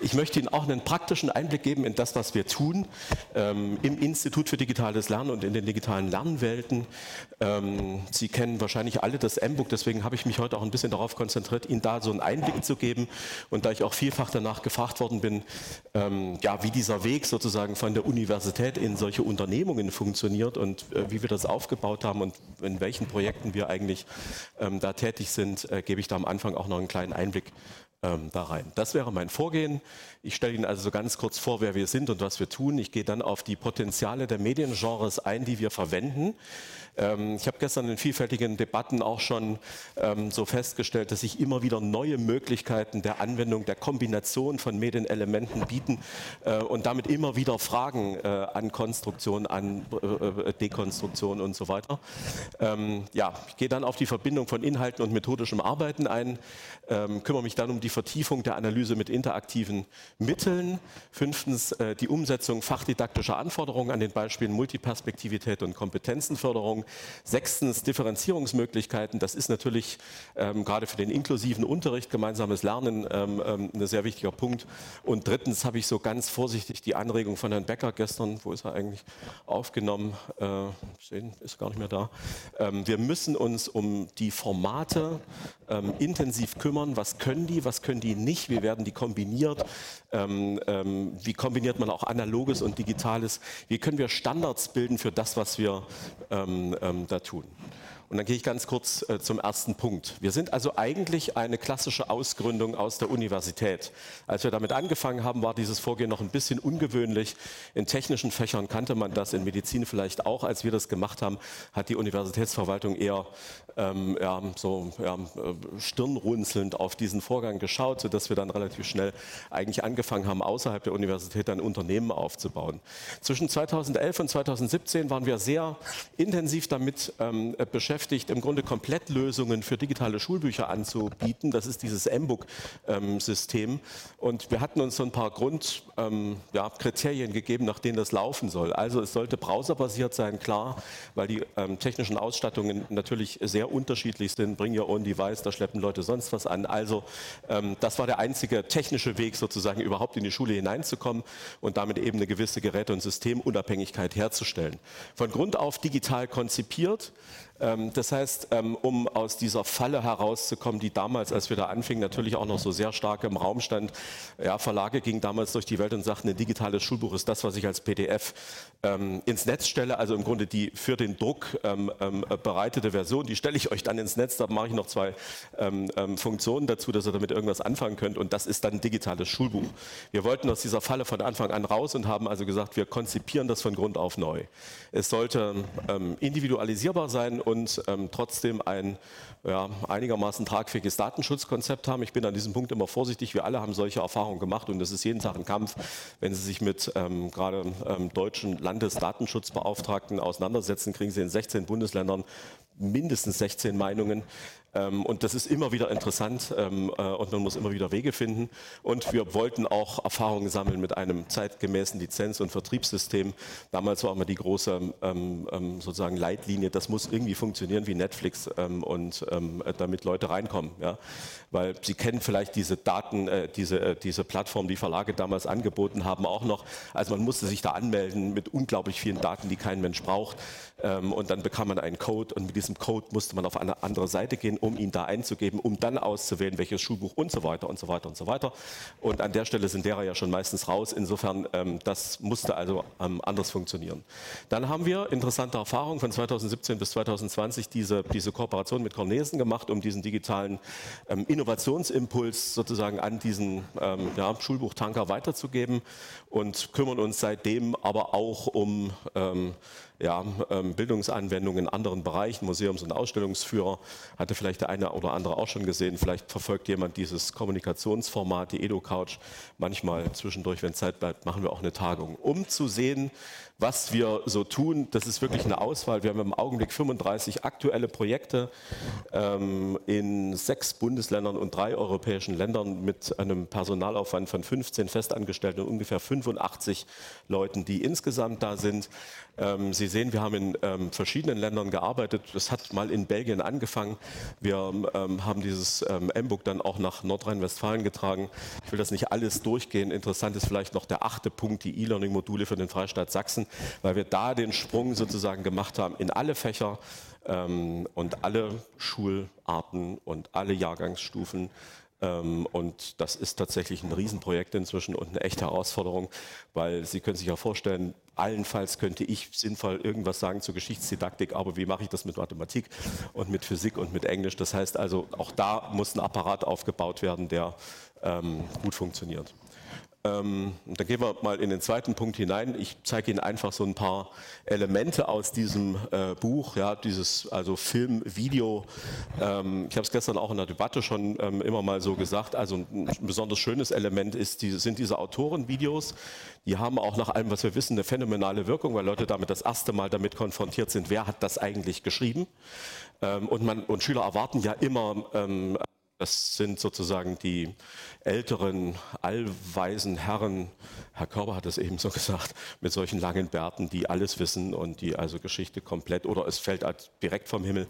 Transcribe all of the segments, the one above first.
Ich möchte Ihnen auch einen praktischen Einblick geben in das, was wir tun ähm, im Institut für digitales Lernen und in den digitalen Lernwelten. Ähm, Sie kennen wahrscheinlich alle das M-Book, deswegen habe ich mich heute auch ein bisschen darauf konzentriert, Ihnen da so einen Einblick zu geben. Und da ich auch vielfach danach gefragt worden bin, ähm, ja, wie dieser Weg sozusagen von der Universität in solche Unternehmungen funktioniert und äh, wie wir das aufgebaut haben und in welchen Projekten wir eigentlich ähm, da tätig sind, äh, gebe ich da am Anfang auch noch einen kleinen Einblick ähm, da rein. Das wäre mein Vorgehen. Ich stelle Ihnen also so ganz kurz vor, wer wir sind und was wir tun. Ich gehe dann auf die Potenziale der Mediengenres ein, die wir verwenden. Ähm, ich habe gestern in vielfältigen Debatten auch schon ähm, so festgestellt, dass sich immer wieder neue Möglichkeiten der Anwendung, der Kombination von Medienelementen bieten äh, und damit immer wieder Fragen äh, an Konstruktion, an äh, Dekonstruktion und so weiter. Ähm, ja, ich gehe dann auf die Verbindung von Inhalten und methodischem Arbeiten ein, ähm, kümmere mich dann um die Vertiefung der Analyse mit interaktiven Mitteln. Fünftens äh, die Umsetzung fachdidaktischer Anforderungen an den Beispielen Multiperspektivität und Kompetenzenförderung. Sechstens Differenzierungsmöglichkeiten. Das ist natürlich ähm, gerade für den inklusiven Unterricht, gemeinsames Lernen ähm, ähm, ein sehr wichtiger Punkt. Und drittens habe ich so ganz vorsichtig die Anregung von Herrn Becker gestern, wo ist er eigentlich, aufgenommen. Äh, sehen, ist gar nicht mehr da. Ähm, wir müssen uns um die Formate ähm, intensiv kümmern. Was können die, was können die nicht? Wie werden die kombiniert? Ähm, ähm, wie kombiniert man auch Analoges und Digitales? Wie können wir Standards bilden für das, was wir ähm, ähm, da tun? Und dann gehe ich ganz kurz äh, zum ersten Punkt. Wir sind also eigentlich eine klassische Ausgründung aus der Universität. Als wir damit angefangen haben, war dieses Vorgehen noch ein bisschen ungewöhnlich. In technischen Fächern kannte man das, in Medizin vielleicht auch. Als wir das gemacht haben, hat die Universitätsverwaltung eher ähm, ja, so ja, äh, stirnrunzelnd auf diesen Vorgang geschaut, sodass wir dann relativ schnell eigentlich angefangen haben, außerhalb der Universität ein Unternehmen aufzubauen. Zwischen 2011 und 2017 waren wir sehr intensiv damit ähm, beschäftigt, beschäftigt, im Grunde Komplettlösungen für digitale Schulbücher anzubieten. Das ist dieses M-Book-System. Und wir hatten uns so ein paar Grundkriterien ähm, gegeben, nach denen das laufen soll. Also es sollte browserbasiert sein, klar, weil die ähm, technischen Ausstattungen natürlich sehr unterschiedlich sind. Bring your own device, da schleppen Leute sonst was an. Also ähm, das war der einzige technische Weg sozusagen überhaupt in die Schule hineinzukommen und damit eben eine gewisse Geräte- und Systemunabhängigkeit herzustellen. Von Grund auf digital konzipiert, das heißt, ähm, um aus dieser Falle herauszukommen, die damals, als wir da anfingen, natürlich auch noch so sehr stark im Raum stand, ja, Verlage gingen damals durch die Welt und sagten, ein digitales Schulbuch ist das, was ich als PDF ähm, ins Netz stelle, also im Grunde die für den Druck ähm, ähm, bereitete Version, die stelle ich euch dann ins Netz, da mache ich noch zwei ähm, Funktionen dazu, dass ihr damit irgendwas anfangen könnt und das ist dann ein digitales Schulbuch. Wir wollten aus dieser Falle von Anfang an raus und haben also gesagt, wir konzipieren das von Grund auf neu. Es sollte individualisierbar sein und ähm, trotzdem ein ja, einigermaßen tragfähiges Datenschutzkonzept haben. Ich bin an diesem Punkt immer vorsichtig. Wir alle haben solche Erfahrungen gemacht und es ist jeden Tag ein Kampf, wenn Sie sich mit ähm, gerade ähm, deutschen Landesdatenschutzbeauftragten auseinandersetzen, kriegen Sie in 16 Bundesländern mindestens 16 Meinungen. Ähm, und das ist immer wieder interessant ähm, äh, und man muss immer wieder Wege finden. Und wir wollten auch Erfahrungen sammeln mit einem zeitgemäßen Lizenz- und Vertriebssystem. Damals war immer die große ähm, sozusagen Leitlinie, das muss irgendwie funktionieren wie Netflix und ähm, damit Leute reinkommen. Weil Sie kennen vielleicht diese Daten, äh, diese, äh, diese Plattform, die Verlage damals angeboten haben, auch noch. Also man musste sich da anmelden mit unglaublich vielen Daten, die kein Mensch braucht. und dann bekam man einen Code und mit diesem Code musste man auf eine andere Seite gehen um ihn da einzugeben, um dann auszuwählen, welches Schulbuch und so weiter und so weiter und so weiter. Und an der Stelle sind derer ja schon meistens raus. Insofern, ähm, das musste also ähm, anders funktionieren. Dann haben wir interessante Erfahrungen von 2017 bis 2020 diese, diese Kooperation mit Cornesen gemacht, um diesen digitalen ähm, Innovationsimpuls sozusagen an diesen ähm, ja, Schulbuchtanker weiterzugeben und kümmern uns seitdem aber auch um ähm, ja, ähm, Bildungsanwendungen in anderen Bereichen, Museums- und Ausstellungsführer, hatte vielleicht der eine oder andere auch schon gesehen. Vielleicht verfolgt jemand dieses Kommunikationsformat, die EduCouch. Manchmal zwischendurch, wenn Zeit bleibt, machen wir auch eine Tagung, um zu sehen, was wir so tun. Das ist wirklich eine Auswahl. Wir haben im Augenblick 35 aktuelle Projekte ähm, in sechs Bundesländern und drei europäischen Ländern mit einem Personalaufwand von 15 Festangestellten und ungefähr 85 Leuten, die insgesamt da sind. Ähm, Sie Sie sehen, wir haben in ähm, verschiedenen Ländern gearbeitet. Das hat mal in Belgien angefangen. Wir ähm, haben dieses ähm, M-Book dann auch nach Nordrhein-Westfalen getragen. Ich will das nicht alles durchgehen. Interessant ist vielleicht noch der achte Punkt, die E-Learning-Module für den Freistaat Sachsen, weil wir da den Sprung sozusagen gemacht haben in alle Fächer ähm, und alle Schularten und alle Jahrgangsstufen und das ist tatsächlich ein Riesenprojekt inzwischen und eine echte Herausforderung, weil Sie können sich ja vorstellen, allenfalls könnte ich sinnvoll irgendwas sagen zur Geschichtsdidaktik, aber wie mache ich das mit Mathematik und mit Physik und mit Englisch? Das heißt also, auch da muss ein Apparat aufgebaut werden, der ähm, gut funktioniert. Ähm, dann gehen wir mal in den zweiten Punkt hinein. Ich zeige Ihnen einfach so ein paar Elemente aus diesem äh, Buch, ja, dieses also Film, Video. Ähm, ich habe es gestern auch in der Debatte schon ähm, immer mal so gesagt. Also ein besonders schönes Element ist, die, sind diese Autorenvideos. Die haben auch nach allem, was wir wissen, eine phänomenale Wirkung, weil Leute damit das erste Mal damit konfrontiert sind, wer hat das eigentlich geschrieben. Ähm, und, man, und Schüler erwarten ja immer ähm, das sind sozusagen die älteren, allweisen Herren, Herr Körber hat es eben so gesagt, mit solchen langen Bärten, die alles wissen und die also Geschichte komplett, oder es fällt halt direkt vom Himmel.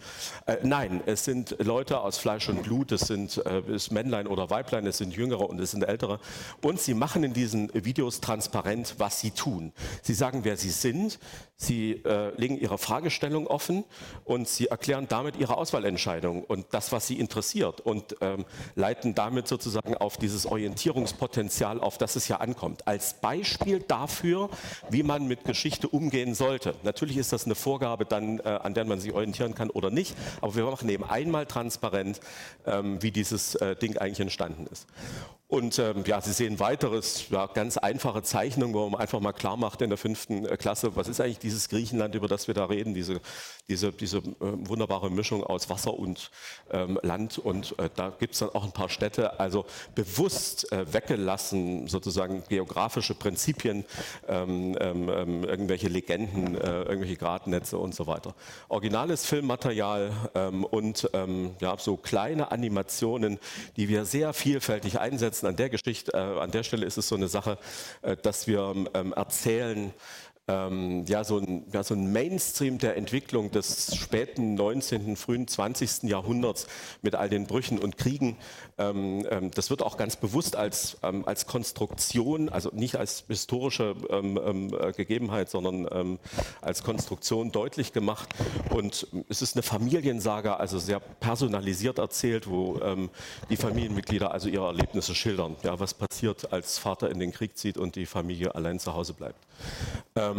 Äh, nein, es sind Leute aus Fleisch und Blut, es sind äh, es Männlein oder Weiblein, es sind Jüngere und es sind Ältere. Und sie machen in diesen Videos transparent, was sie tun. Sie sagen, wer sie sind, sie äh, legen ihre Fragestellung offen und sie erklären damit ihre Auswahlentscheidung und das, was sie interessiert. Und ähm, leiten damit sozusagen auf dieses Orientierungspotenzial, auf das es ja ankommt. Als Beispiel dafür, wie man mit Geschichte umgehen sollte. Natürlich ist das eine Vorgabe dann, äh, an der man sich orientieren kann oder nicht, aber wir machen eben einmal transparent, ähm, wie dieses äh, Ding eigentlich entstanden ist. Und ähm, ja, Sie sehen weiteres, ja, ganz einfache Zeichnung, wo man einfach mal klar macht in der fünften äh, Klasse, was ist eigentlich dieses Griechenland, über das wir da reden, diese, diese, diese äh, wunderbare Mischung aus Wasser und ähm, Land. Und äh, da gibt es dann auch ein paar Städte, also bewusst äh, weggelassen, sozusagen geografische Prinzipien, ähm, ähm, ähm irgendwelche Legenden, äh, irgendwelche Gradnetze und so weiter. Originales Filmmaterial ähm, und ähm, ja, so kleine Animationen, die wir sehr vielfältig einsetzen ansetzen an der Geschichte. Äh, an der Stelle ist es so eine Sache, äh, dass wir ähm, erzählen, ähm, ja, so ein, ja, so ein Mainstream der Entwicklung des späten 19., frühen 20. Jahrhunderts mit all den Brüchen und Kriegen. Ähm, ähm, das wird auch ganz bewusst als, ähm, als Konstruktion, also nicht als historische ähm, ähm, äh, Gegebenheit, sondern als Konstruktion deutlich gemacht. Und es ist eine Familiensaga, also sehr personalisiert erzählt, wo die Familienmitglieder also ihre Erlebnisse schildern. Ja, was passiert, als Vater in den Krieg zieht und die Familie allein zu Hause bleibt. Ähm,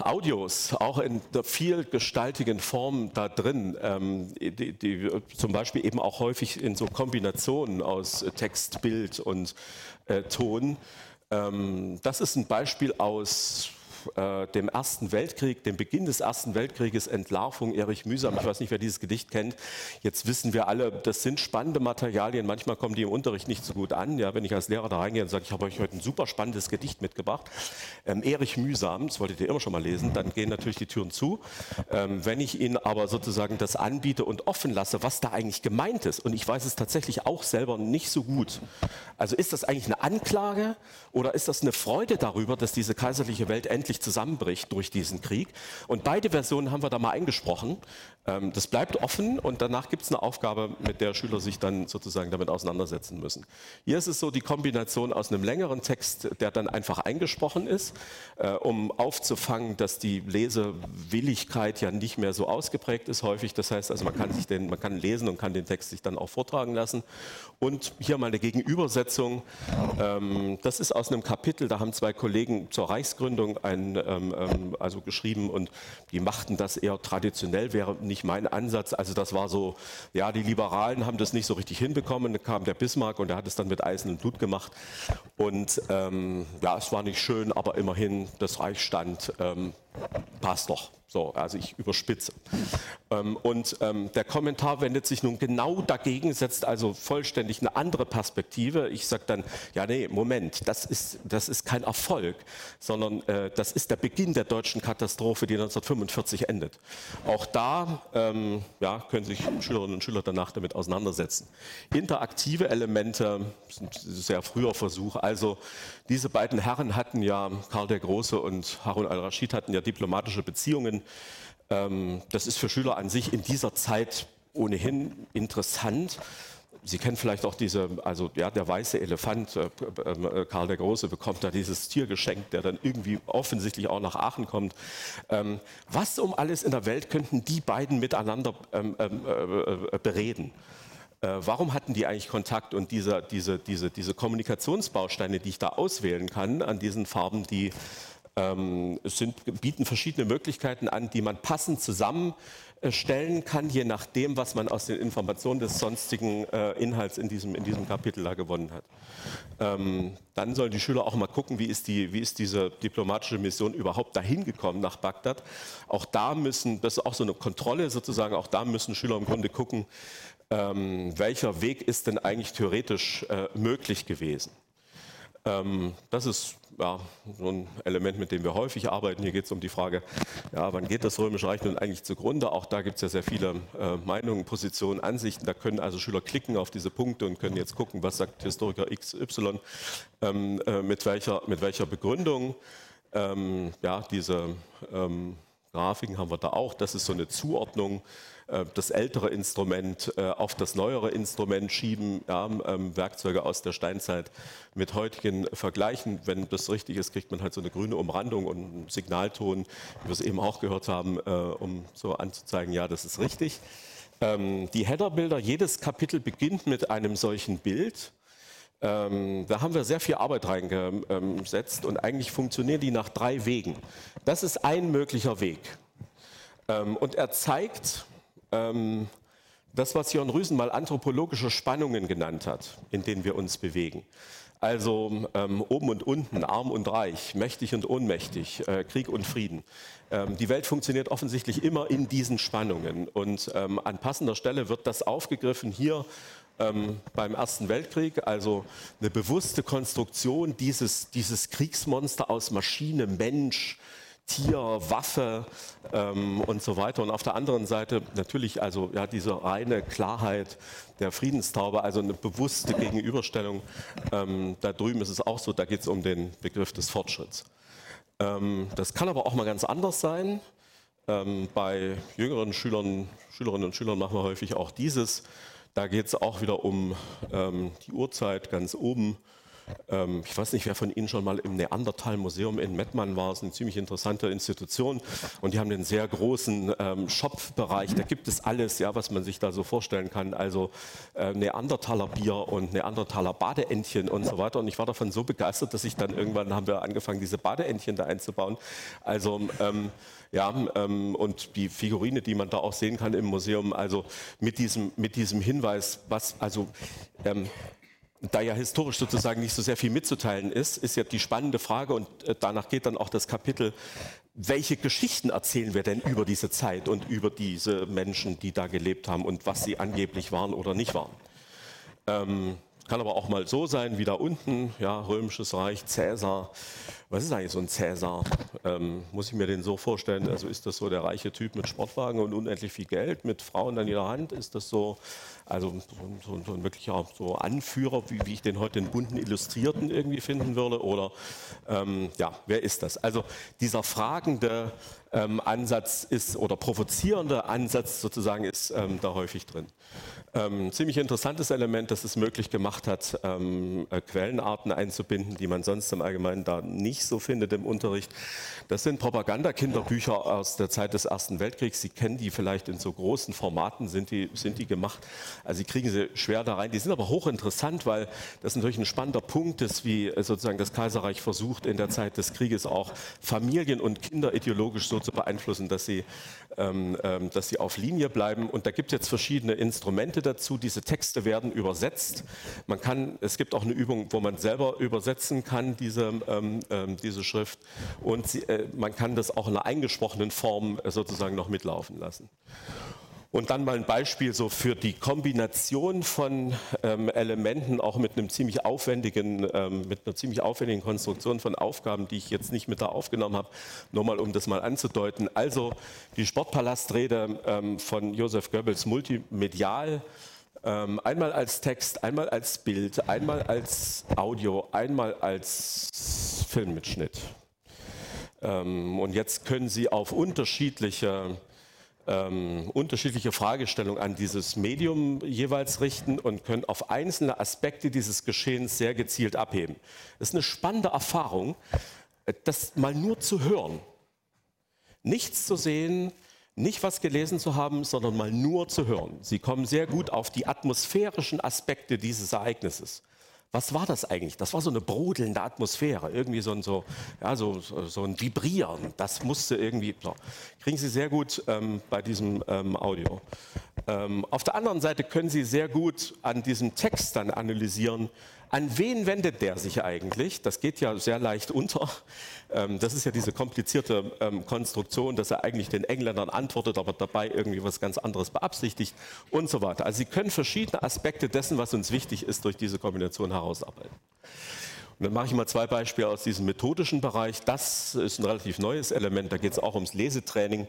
Audios, auch in der vielgestaltigen Form da drin, ähm, die, die, zum Beispiel eben auch häufig in so Kombinationen aus Text, Bild und äh, Ton. Ähm, das ist ein Beispiel aus äh, dem Ersten Weltkrieg, dem Beginn des Ersten Weltkrieges, Entlarvung Erich Mühsam. Ich weiß nicht, wer dieses Gedicht kennt. Jetzt wissen wir alle, das sind spannende Materialien. Manchmal kommen die im Unterricht nicht so gut an. Ja, wenn ich als Lehrer da reingehe und sage, ich habe euch heute ein super spannendes Gedicht mitgebracht. Ähm, Erich Mühsam, das wolltet ihr immer schon mal lesen, dann gehen natürlich die Türen zu. Ähm, wenn ich Ihnen aber sozusagen das anbiete und offen lasse, was da eigentlich gemeint ist, und ich weiß es tatsächlich auch selber nicht so gut. Also ist das eigentlich eine Anklage oder ist das eine Freude darüber, dass diese kaiserliche Welt endlich wirklich zusammenbricht durch diesen Krieg. Und beide Versionen haben wir da mal eingesprochen. Ähm, das bleibt offen und danach gibt es eine Aufgabe, mit der Schüler sich dann sozusagen damit auseinandersetzen müssen. Hier ist es so die Kombination aus einem längeren Text, der dann einfach eingesprochen ist, äh, um aufzufangen, dass die Lesewilligkeit ja nicht mehr so ausgeprägt ist häufig. Das heißt also, man kann, sich den, man kann lesen und kann den Text sich dann auch vortragen lassen. Und hier mal eine Gegenübersetzung. Ähm, das ist aus einem Kapitel, da haben zwei Kollegen zur Reichsgründung ein ähm, ähm, also geschrieben und die machten das eher traditionell, wäre nicht mein Ansatz. Also das war so, ja, die Liberalen haben das nicht so richtig hinbekommen. Da kam der Bismarck und der hat es dann mit Eisen und Blut gemacht. Und ähm, ja, es war nicht schön, aber immerhin, das Reich stand. Ähm, passt doch. So, also ich überspitze. Ähm, und ähm, der Kommentar wendet sich nun genau dagegen, setzt also vollständig eine andere Perspektive. Ich sage dann, ja nee, Moment, das ist, das ist kein Erfolg, sondern äh, das ist der Beginn der deutschen Katastrophe, die 1945 endet. Auch da ähm, ja, können sich Schülerinnen und Schüler danach damit auseinandersetzen. Interaktive Elemente sind sehr früher Versuch. Also diese beiden Herren hatten ja, Karl der Große und Harun al-Rashid hatten ja diplomatische Beziehungen ähm, das ist für Schüler an sich in dieser Zeit ohnehin interessant. Sie kennen vielleicht auch diese, also ja, der weiße Elefant, äh, äh, Karl der Große bekommt da dieses Tier geschenkt, der dann irgendwie offensichtlich auch nach Aachen kommt. Ähm, was um alles in der Welt könnten die beiden miteinander ähm, ähm äh, bereden? Äh, warum hatten die eigentlich Kontakt und diese, diese, diese, diese Kommunikationsbausteine, die ich da auswählen kann an diesen Farben, die ähm, es sind, bieten verschiedene Möglichkeiten an, die man passend zusammenstellen kann, je nachdem, was man aus den Informationen des sonstigen äh, Inhalts in diesem, in diesem Kapitel da gewonnen hat. Ähm, dann sollen die Schüler auch mal gucken, wie ist, die, wie ist diese diplomatische Mission überhaupt dahin gekommen nach Bagdad. Auch da müssen, das ist auch so eine Kontrolle sozusagen, auch da müssen Schüler im Grunde gucken, ähm, welcher Weg ist denn eigentlich theoretisch äh, möglich gewesen. Ähm, das ist ja, so ein Element, mit dem wir häufig arbeiten. Hier geht es um die Frage, ja, wann geht das Römische Reich nun eigentlich zugrunde? Auch da gibt es ja sehr viele äh, Meinungen, Positionen, Ansichten. Da können also Schüler klicken auf diese Punkte und können jetzt gucken, was sagt Historiker XY ähm, äh, mit, welcher, mit welcher Begründung. Ähm, ja, diese ähm, Grafiken haben wir da auch. Das ist so eine Zuordnung das ältere Instrument äh, auf das neuere Instrument schieben, ja, ähm, Werkzeuge aus der Steinzeit mit heutigen vergleichen. Wenn das richtig ist, kriegt man halt so eine grüne Umrandung und einen Signalton, wie wir es eben auch gehört haben, äh, um so anzuzeigen, ja, das ist richtig. Ähm, die Headerbilder, jedes Kapitel beginnt mit einem solchen Bild. Ähm, da haben wir sehr viel Arbeit reingesetzt und eigentlich funktionieren die nach drei Wegen. Das ist ein möglicher Weg. Ähm, und er zeigt, ähm, das, was Jörn Rüsen mal anthropologische Spannungen genannt hat, in denen wir uns bewegen. Also ähm, oben und unten, arm und reich, mächtig und ohnmächtig, äh, Krieg und Frieden. Ähm, die Welt funktioniert offensichtlich immer in diesen Spannungen. Und ähm, an passender Stelle wird das aufgegriffen hier ähm, beim Ersten Weltkrieg, also eine bewusste Konstruktion dieses, dieses Kriegsmonster aus Maschine, Mensch, Tier, Waffe ähm, und so weiter. Und auf der anderen Seite natürlich also ja, diese reine Klarheit der Friedenstaube, also eine bewusste Gegenüberstellung. Ähm, da drüben ist es auch so, da geht es um den Begriff des Fortschritts. Ähm, das kann aber auch mal ganz anders sein. Ähm, bei jüngeren Schülern, Schülerinnen und Schülern machen wir häufig auch dieses. Da geht es auch wieder um ähm, die Uhrzeit ganz oben ähm, ich weiß nicht, wer von Ihnen schon mal im Neandertal-Museum in Mettmann war. Das ist eine ziemlich interessante Institution. Und die haben einen sehr großen ähm, Shop-Bereich. Da gibt es alles, ja, was man sich da so vorstellen kann. Also äh, Neandertaler Bier und Neandertaler Badeentchen und so weiter. Und ich war davon so begeistert, dass ich dann irgendwann haben wir angefangen, diese Badeentchen da einzubauen. Also ähm, ja, ähm, und die Figurine, die man da auch sehen kann im Museum, also mit diesem, mit diesem Hinweis, was, also ähm, da ja historisch sozusagen nicht so sehr viel mitzuteilen ist, ist ja die spannende Frage und äh, danach geht dann auch das Kapitel, welche Geschichten erzählen wir denn über diese Zeit und über diese Menschen, die da gelebt haben und was sie angeblich waren oder nicht waren. Ähm, kann aber auch mal so sein, wie da unten, ja, Römisches Reich, Cäsar. Was ist eigentlich so ein Cäsar? Ähm, muss ich mir den so vorstellen? Also ist das so der reiche Typ mit Sportwagen und unendlich viel Geld, mit Frauen an jeder Hand? Ist das so, also so, so, ein wirklicher so Anführer, wie, wie, ich den heute den bunten Illustrierten irgendwie finden würde? Oder ähm, ja, wer ist das? Also dieser fragende ähm, Ansatz ist oder provozierende Ansatz sozusagen ist ähm, da häufig drin. Ähm, ziemlich interessantes Element, das es möglich gemacht hat, ähm, äh, Quellenarten einzubinden, die man sonst im Allgemeinen da nicht so findet im Unterricht. Das sind Propagandakinderbücher aus der Zeit des Ersten Weltkriegs. Sie kennen die vielleicht in so großen Formaten, sind die, sind die gemacht. Also Sie kriegen sie schwer da rein. Die sind aber hochinteressant, weil das natürlich ein spannender Punkt ist, wie sozusagen das Kaiserreich versucht, in der Zeit des Krieges auch Familien und Kinder ideologisch so zu beeinflussen, dass sie, ähm, ähm dass sie auf Linie bleiben. Und da gibt es jetzt verschiedene Instrumente dazu. Diese Texte werden übersetzt. Man kann, es gibt auch eine Übung, wo man selber übersetzen kann, diese, ähm, ähm diese Schrift. Und sie, äh, man kann das auch in einer eingesprochenen Form äh, sozusagen noch mitlaufen lassen. Und dann mal ein Beispiel so für die Kombination von ähm, Elementen, auch mit einem ziemlich aufwendigen, ähm, mit einer ziemlich aufwendigen Konstruktion von Aufgaben, die ich jetzt nicht mit da aufgenommen habe, nur mal um das mal anzudeuten. Also die Sportpalastrede ähm, von Josef Goebbels multimedial, ähm, einmal als Text, einmal als Bild, einmal als Audio, einmal als Filmmitschnitt. Ähm, und jetzt können Sie auf unterschiedliche ähm, unterschiedliche Fragestellungen an dieses Medium jeweils richten und können auf einzelne Aspekte dieses Geschehens sehr gezielt abheben. Das ist eine spannende Erfahrung, das mal nur zu hören. Nichts zu sehen, nicht was gelesen zu haben, sondern mal nur zu hören. Sie kommen sehr gut auf die atmosphärischen Aspekte dieses Ereignisses was war das eigentlich? Das war so eine brodelnde Atmosphäre, irgendwie so ein, so, ja, so, so ein Vibrieren. Das musste irgendwie, so. kriegen Sie sehr gut ähm, bei diesem ähm, Audio. Ähm, auf der anderen Seite können Sie sehr gut an diesem Text dann analysieren, an wen wendet der sich eigentlich? Das geht ja sehr leicht unter. Ähm, das ist ja diese komplizierte ähm, Konstruktion, dass er eigentlich den Engländern antwortet, aber dabei irgendwie was ganz anderes beabsichtigt und so weiter. Also Sie können verschiedene Aspekte dessen, was uns wichtig ist, durch diese Kombination herausarbeiten. Und dann mache ich mal zwei Beispiele aus diesem methodischen Bereich. Das ist ein relativ neues Element, da geht es auch ums Lesetraining.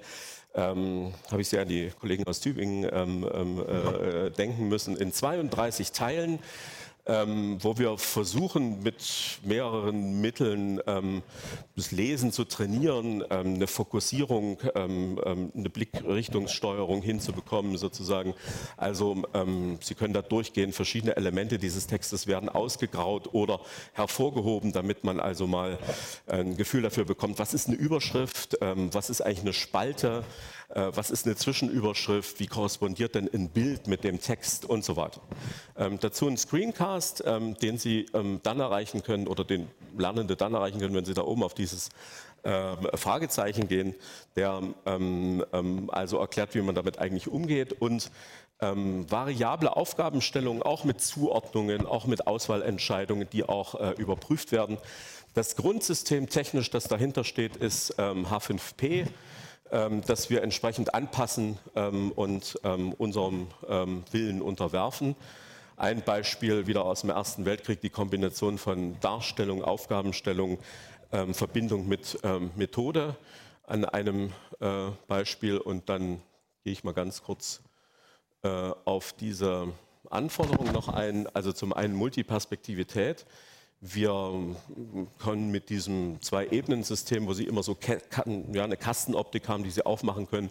Ähm, habe ich sehr an die Kollegen aus Tübingen ähm, ähm äh, denken müssen. In 32 Teilen ähm, wo wir versuchen, mit mehreren Mitteln ähm, das Lesen zu trainieren, ähm, eine Fokussierung, ähm, ähm, eine Blickrichtungssteuerung hinzubekommen, sozusagen. Also ähm, Sie können da durchgehen, verschiedene Elemente dieses Textes werden ausgegraut oder hervorgehoben, damit man also mal ein Gefühl dafür bekommt, was ist eine Überschrift, was ist eigentlich eine Spalte, äh, was ist eine Zwischenüberschrift, wie korrespondiert denn ein Bild mit dem Text und so weiter. Ähm, dazu ein Screencast, ähm, den Sie ähm, dann erreichen können oder den Lernende dann erreichen können, wenn Sie da oben auf dieses äh, Fragezeichen gehen, der ähm, ähm, also erklärt, wie man damit eigentlich umgeht und ähm, variable Aufgabenstellungen, auch mit Zuordnungen, auch mit Auswahlentscheidungen, die auch äh, überprüft werden. Das Grundsystem technisch, das dahinter steht, ist H5P. Ähm, dass wir entsprechend anpassen ähm, und ähm, unserem Willen unterwerfen. Ein Beispiel wieder aus dem Ersten Weltkrieg, die Kombination von Darstellung, Aufgabenstellung, Verbindung mit Methode an einem äh, Beispiel und dann gehe ich mal ganz kurz äh, auf diese Anforderungen noch ein. Also zum einen Multiperspektivität. Wir können mit diesem Zwei-Ebenen-System, wo Sie immer so ja, eine Kastenoptik haben, die Sie aufmachen können,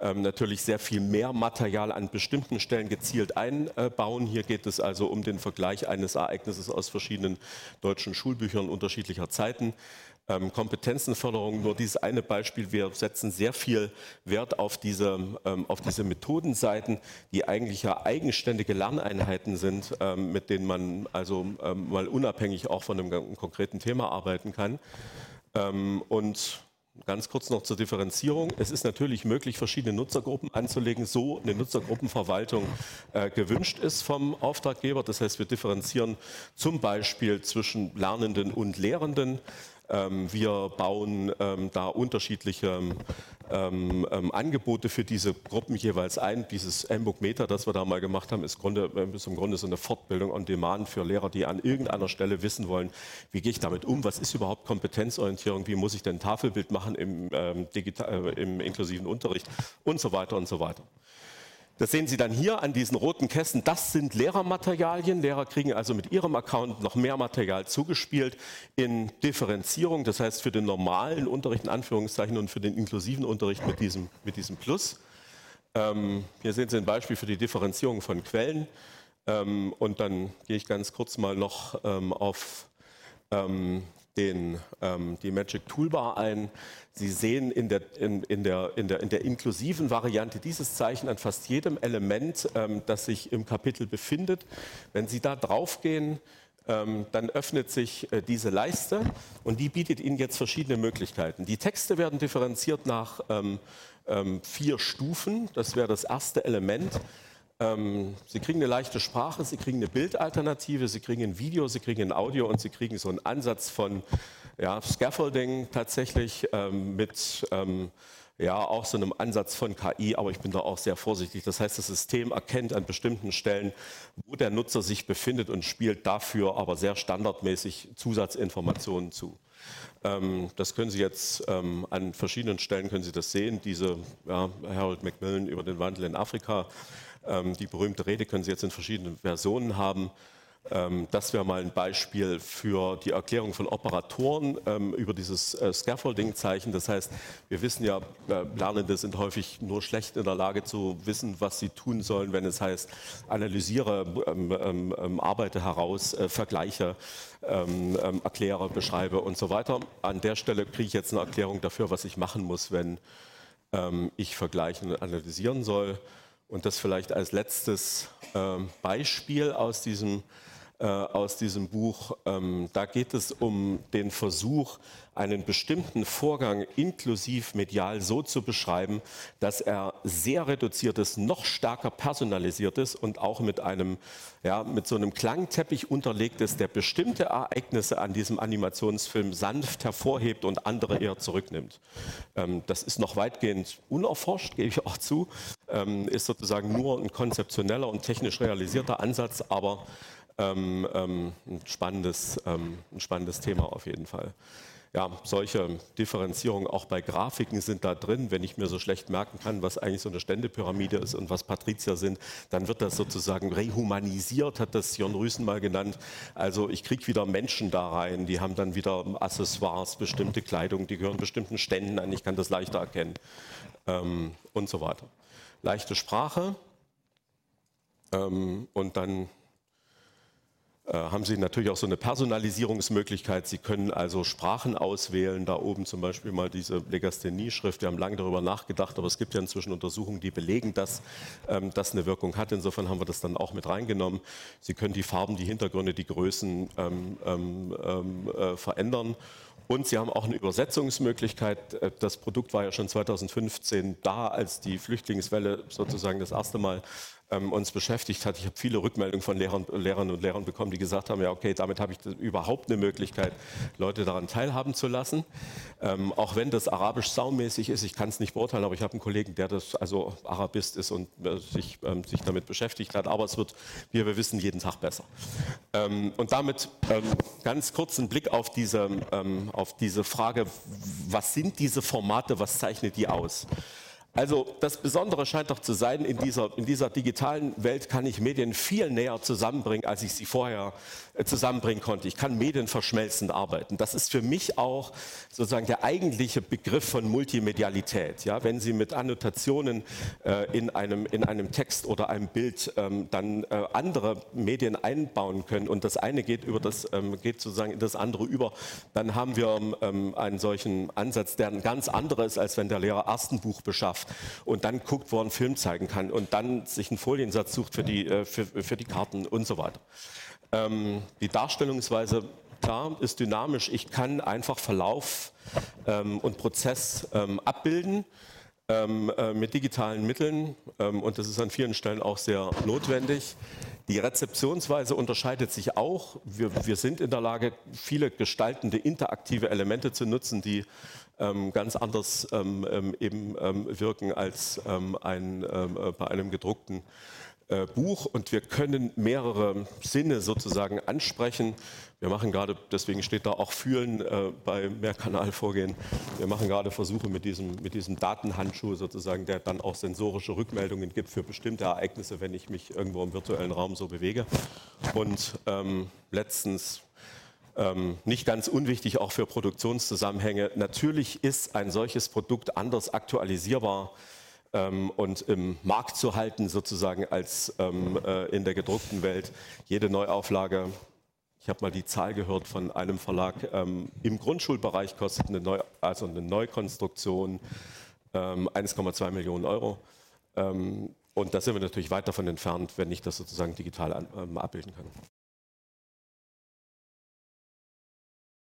ähm, natürlich sehr viel mehr Material an bestimmten Stellen gezielt einbauen. Hier geht es also um den Vergleich eines Ereignisses aus verschiedenen deutschen Schulbüchern unterschiedlicher Zeiten ähm, Kompetenzenförderung nur dieses eine Beispiel. Wir setzen sehr viel Wert auf diese, ähm, auf diese Methodenseiten, die eigentlich ja eigenständige Lerneinheiten sind, ähm, mit denen man also ähm, mal unabhängig auch von einem konkreten Thema arbeiten kann. Ähm, und Ganz kurz noch zur Differenzierung. Es ist natürlich möglich, verschiedene Nutzergruppen anzulegen, so eine Nutzergruppenverwaltung äh, gewünscht ist vom Auftraggeber. Das heißt, wir differenzieren zum Beispiel zwischen Lernenden und Lehrenden. Ähm, wir bauen ähm, da unterschiedliche ähm, Angebote für diese Gruppen jeweils ein. Dieses MBOok Meta, das wir da mal gemacht haben, ist, Grunde, äh, ist im Grunde so eine Fortbildung on Demand für Lehrer, die an irgendeiner Stelle wissen wollen, wie gehe ich damit um, was ist überhaupt Kompetenzorientierung, wie muss ich denn Tafelbild machen im, digital, äh, im inklusiven Unterricht und so weiter und so weiter. Das sehen Sie dann hier an diesen roten Kästen. Das sind Lehrermaterialien. Lehrer kriegen also mit ihrem Account noch mehr Material zugespielt in Differenzierung. Das heißt für den normalen Unterricht in Anführungszeichen und für den inklusiven Unterricht mit diesem, mit diesem Plus. Ähm, hier sehen Sie ein Beispiel für die Differenzierung von Quellen. Ähm, und dann gehe ich ganz kurz mal noch ähm, auf ähm, den, ähm, die Magic Toolbar ein. Sie sehen in der, in, in, der, in, der, in der inklusiven Variante dieses Zeichen an fast jedem Element, ähm, das sich im Kapitel befindet. Wenn Sie da draufgehen, ähm, dann öffnet sich äh, diese Leiste und die bietet Ihnen jetzt verschiedene Möglichkeiten. Die Texte werden differenziert nach ähm, ähm, vier Stufen. Das wäre das erste Element. Ähm, Sie kriegen eine leichte Sprache, Sie kriegen eine Bildalternative, Sie kriegen ein Video, Sie kriegen ein Audio und Sie kriegen so einen Ansatz von ja, Scaffolding tatsächlich ähm, mit ähm, ja, auch so einem Ansatz von KI, aber ich bin da auch sehr vorsichtig. Das heißt, das System erkennt an bestimmten Stellen, wo der Nutzer sich befindet und spielt dafür aber sehr standardmäßig Zusatzinformationen zu. Ähm, das können Sie jetzt ähm, an verschiedenen Stellen können Sie das sehen. Diese ja, Harold Macmillan über den Wandel in Afrika ähm, die berühmte Rede können Sie jetzt in verschiedenen Versionen haben. Ähm, das wäre mal ein Beispiel für die Erklärung von Operatoren ähm, über dieses äh, Scaffolding-Zeichen. Das heißt, wir wissen ja, äh, Lernende sind häufig nur schlecht in der Lage zu wissen, was sie tun sollen, wenn es heißt, analysiere, arbeite heraus, äh, vergleiche, erkläre, beschreibe und so weiter. An der Stelle kriege ich jetzt eine Erklärung dafür, was ich machen muss, wenn ich vergleichen und analysieren soll. Und das vielleicht als letztes ähm, Beispiel aus diesem äh, aus diesem Buch. Ähm, da geht es um den Versuch, einen bestimmten Vorgang inklusiv medial so zu beschreiben, dass er sehr reduziert ist, noch stärker personalisiert ist und auch mit einem, ja, mit so einem Klangteppich unterlegt ist, der bestimmte Ereignisse an diesem Animationsfilm sanft hervorhebt und andere eher zurücknimmt. Ähm, das ist noch weitgehend unerforscht, gebe ich auch zu, ähm, ist sozusagen nur ein konzeptioneller und technisch realisierter Ansatz, aber ähm, ähm, ein, spannendes, ähm, ein spannendes Thema auf jeden Fall. Ja, solche Differenzierungen auch bei Grafiken sind da drin. Wenn ich mir so schlecht merken kann, was eigentlich so eine Ständepyramide ist und was Patrizier sind, dann wird das sozusagen rehumanisiert, hat das Jon Rüsen mal genannt. Also ich kriege wieder Menschen da rein, die haben dann wieder Accessoires, bestimmte Kleidung, die gehören bestimmten Ständen an, ich kann das leichter erkennen ähm, und so weiter. Leichte Sprache ähm, und dann äh, haben Sie natürlich auch so eine Personalisierungsmöglichkeit. Sie können also Sprachen auswählen, da oben zum Beispiel mal diese Legasthenie-Schrift. Wir haben lange darüber nachgedacht, aber es gibt ja inzwischen Untersuchungen, die belegen, dass ähm, das eine Wirkung hat. Insofern haben wir das dann auch mit reingenommen. Sie können die Farben, die Hintergründe, die Größen ähm, ähm, ähm äh, verändern. Und Sie haben auch eine Übersetzungsmöglichkeit. Äh, das Produkt war ja schon 2015 da, als die Flüchtlingswelle sozusagen das erste Mal ähm, uns beschäftigt hat. Ich habe viele Rückmeldungen von Lehrern, Lehrern und Lehrern bekommen, die gesagt haben, ja okay, damit habe ich überhaupt eine Möglichkeit, Leute daran teilhaben zu lassen. Ähm, auch wenn das arabisch saumäßig ist, ich kann es nicht beurteilen, aber ich habe einen Kollegen, der das also Arabist ist und äh, sich, ähm, sich damit beschäftigt hat. Aber es wird, wie wir wissen, jeden Tag besser. Ähm, und damit ähm, ganz kurz einen Blick auf diese, ähm, auf diese Frage, was sind diese Formate, was zeichnet die aus? Also das Besondere scheint doch zu sein, in dieser, in dieser digitalen Welt kann ich Medien viel näher zusammenbringen, als ich sie vorher zusammenbringen konnte. Ich kann Medien verschmelzend arbeiten. Das ist für mich auch sozusagen der eigentliche Begriff von Multimedialität. Ja, wenn Sie mit Annotationen äh, in, einem, in einem Text oder einem Bild ähm, dann äh, andere Medien einbauen können und das eine geht, über das, ähm, geht sozusagen in das andere über, dann haben wir ähm, einen solchen Ansatz, der ein ganz anderer ist, als wenn der Lehrer erst ein Buch beschafft schafft und dann guckt, wo er einen Film zeigen kann und dann sich einen Foliensatz sucht für die, äh, für, für die Karten und so weiter. Ähm, die Darstellungsweise, klar, ist dynamisch. Ich kann einfach Verlauf ähm, und Prozess ähm, abbilden ähm, äh, mit digitalen Mitteln ähm, und das ist an vielen Stellen auch sehr notwendig. Die Rezeptionsweise unterscheidet sich auch. Wir, wir sind in der Lage, viele gestaltende, interaktive Elemente zu nutzen, die ähm, ganz anders eben wirken als ein, äh, bei einem gedruckten äh, Buch und wir können mehrere Sinne sozusagen ansprechen. Wir machen gerade, deswegen steht da auch Fühlen äh, bei Mehrkanalvorgehen. Wir machen gerade Versuche mit diesem, mit diesem Datenhandschuh sozusagen, der dann auch sensorische Rückmeldungen gibt für bestimmte Ereignisse, wenn ich mich irgendwo im virtuellen Raum so bewege. Und ähm, letztens ähm, nicht ganz unwichtig auch für Produktionszusammenhänge. Natürlich ist ein solches Produkt anders aktualisierbar ähm, und im Markt zu halten, sozusagen als ähm, äh, in der gedruckten Welt. Jede Neuauflage Ich habe mal die Zahl gehört von einem Verlag, ähm, im Grundschulbereich kostet eine, Neu also eine Neukonstruktion ähm, 1,2 Millionen Euro. Ähm, und da sind wir natürlich weit davon entfernt, wenn ich das sozusagen digital an, ähm, abbilden kann.